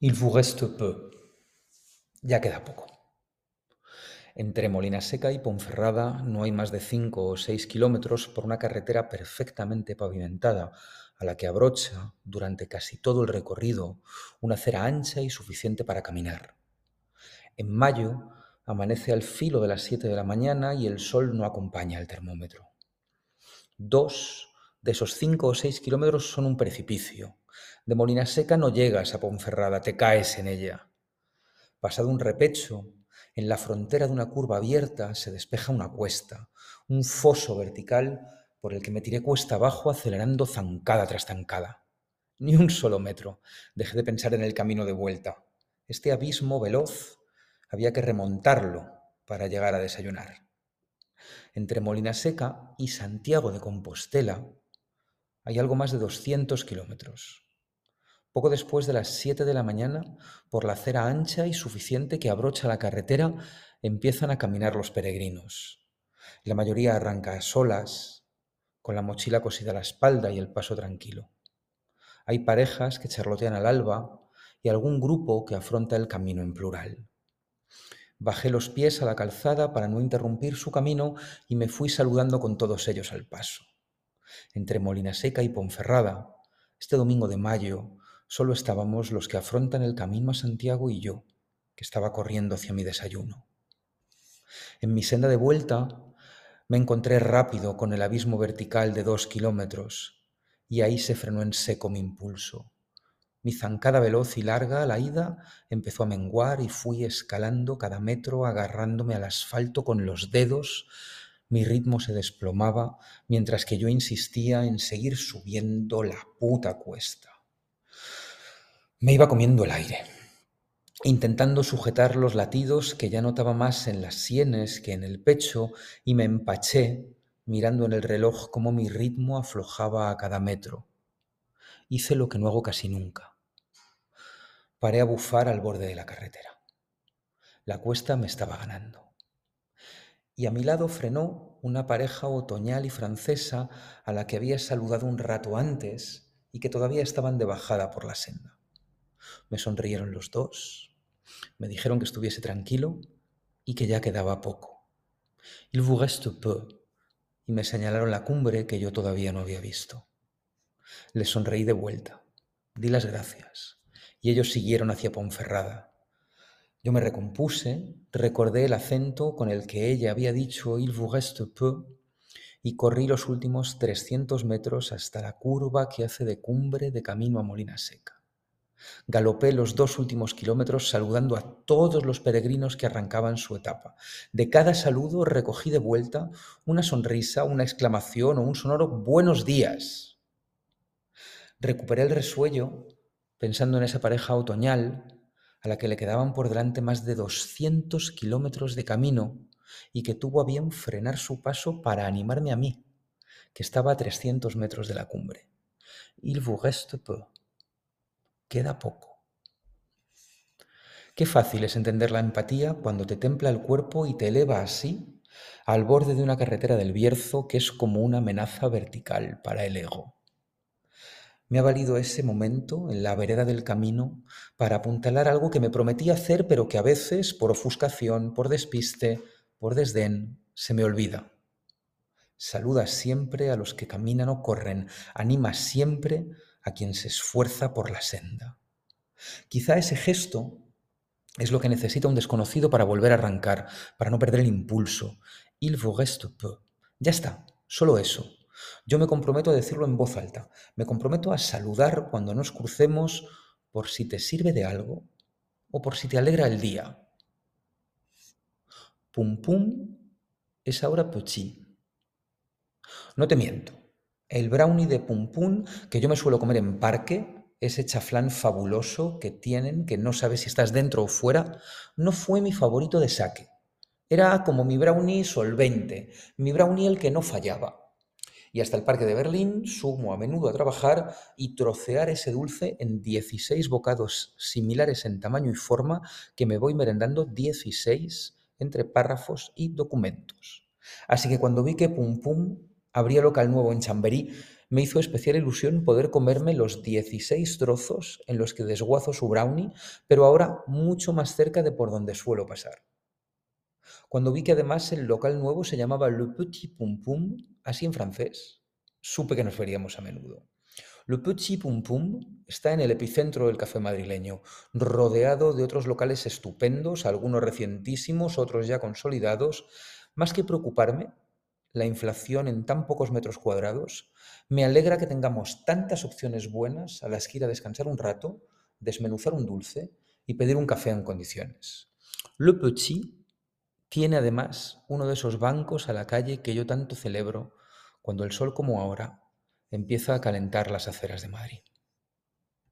Il vous reste peu. Ya queda poco. Entre Molina Seca y Ponferrada no hay más de 5 o 6 kilómetros por una carretera perfectamente pavimentada, a la que abrocha, durante casi todo el recorrido, una acera ancha y suficiente para caminar. En mayo amanece al filo de las 7 de la mañana y el sol no acompaña el termómetro. Dos de esos 5 o 6 kilómetros son un precipicio, de Molina Seca no llegas a Ponferrada, te caes en ella. Pasado un repecho, en la frontera de una curva abierta se despeja una cuesta, un foso vertical por el que me tiré cuesta abajo acelerando zancada tras zancada. Ni un solo metro. Dejé de pensar en el camino de vuelta. Este abismo veloz había que remontarlo para llegar a desayunar. Entre Molina Seca y Santiago de Compostela hay algo más de 200 kilómetros. Poco después de las 7 de la mañana, por la acera ancha y suficiente que abrocha la carretera, empiezan a caminar los peregrinos. La mayoría arranca a solas, con la mochila cosida a la espalda y el paso tranquilo. Hay parejas que charlotean al alba y algún grupo que afronta el camino en plural. Bajé los pies a la calzada para no interrumpir su camino y me fui saludando con todos ellos al paso. Entre Molina Seca y Ponferrada, este domingo de mayo, Solo estábamos los que afrontan el camino a Santiago y yo, que estaba corriendo hacia mi desayuno. En mi senda de vuelta me encontré rápido con el abismo vertical de dos kilómetros y ahí se frenó en seco mi impulso. Mi zancada veloz y larga a la ida empezó a menguar y fui escalando cada metro agarrándome al asfalto con los dedos. Mi ritmo se desplomaba mientras que yo insistía en seguir subiendo la puta cuesta. Me iba comiendo el aire, intentando sujetar los latidos que ya notaba más en las sienes que en el pecho y me empaché mirando en el reloj cómo mi ritmo aflojaba a cada metro. Hice lo que no hago casi nunca. Paré a bufar al borde de la carretera. La cuesta me estaba ganando. Y a mi lado frenó una pareja otoñal y francesa a la que había saludado un rato antes y que todavía estaban de bajada por la senda. Me sonrieron los dos, me dijeron que estuviese tranquilo y que ya quedaba poco. Il vous reste peu, y me señalaron la cumbre que yo todavía no había visto. Les sonreí de vuelta, di las gracias, y ellos siguieron hacia Ponferrada. Yo me recompuse, recordé el acento con el que ella había dicho Il vous reste peu, y corrí los últimos 300 metros hasta la curva que hace de cumbre de camino a Molina Seca. Galopé los dos últimos kilómetros saludando a todos los peregrinos que arrancaban su etapa. De cada saludo recogí de vuelta una sonrisa, una exclamación o un sonoro buenos días. Recuperé el resuello pensando en esa pareja otoñal a la que le quedaban por delante más de 200 kilómetros de camino y que tuvo a bien frenar su paso para animarme a mí, que estaba a 300 metros de la cumbre. Il vous reste peu queda poco. Qué fácil es entender la empatía cuando te templa el cuerpo y te eleva así al borde de una carretera del Bierzo que es como una amenaza vertical para el ego. Me ha valido ese momento en la vereda del camino para apuntalar algo que me prometí hacer pero que a veces, por ofuscación, por despiste, por desdén, se me olvida. Saluda siempre a los que caminan o corren, anima siempre a quien se esfuerza por la senda. Quizá ese gesto es lo que necesita un desconocido para volver a arrancar, para no perder el impulso. Il vous reste peu. Ya está, solo eso. Yo me comprometo a decirlo en voz alta. Me comprometo a saludar cuando nos crucemos por si te sirve de algo o por si te alegra el día. Pum pum es ahora petit. No te miento. El brownie de pum pum que yo me suelo comer en parque, ese chaflán fabuloso que tienen, que no sabes si estás dentro o fuera, no fue mi favorito de saque. Era como mi brownie solvente, mi brownie el que no fallaba. Y hasta el parque de Berlín sumo a menudo a trabajar y trocear ese dulce en 16 bocados similares en tamaño y forma que me voy merendando 16 entre párrafos y documentos. Así que cuando vi que Pum Pum abría local nuevo en Chamberí, me hizo especial ilusión poder comerme los 16 trozos en los que desguazo su brownie, pero ahora mucho más cerca de por donde suelo pasar. Cuando vi que además el local nuevo se llamaba Le Petit Pum Pum, así en francés, supe que nos veríamos a menudo. Le Petit Pum Pum está en el epicentro del café madrileño, rodeado de otros locales estupendos, algunos recientísimos, otros ya consolidados. Más que preocuparme, la inflación en tan pocos metros cuadrados, me alegra que tengamos tantas opciones buenas a las que ir a descansar un rato, desmenuzar un dulce y pedir un café en condiciones. Le Petit tiene además uno de esos bancos a la calle que yo tanto celebro cuando el sol como ahora empieza a calentar las aceras de Madrid.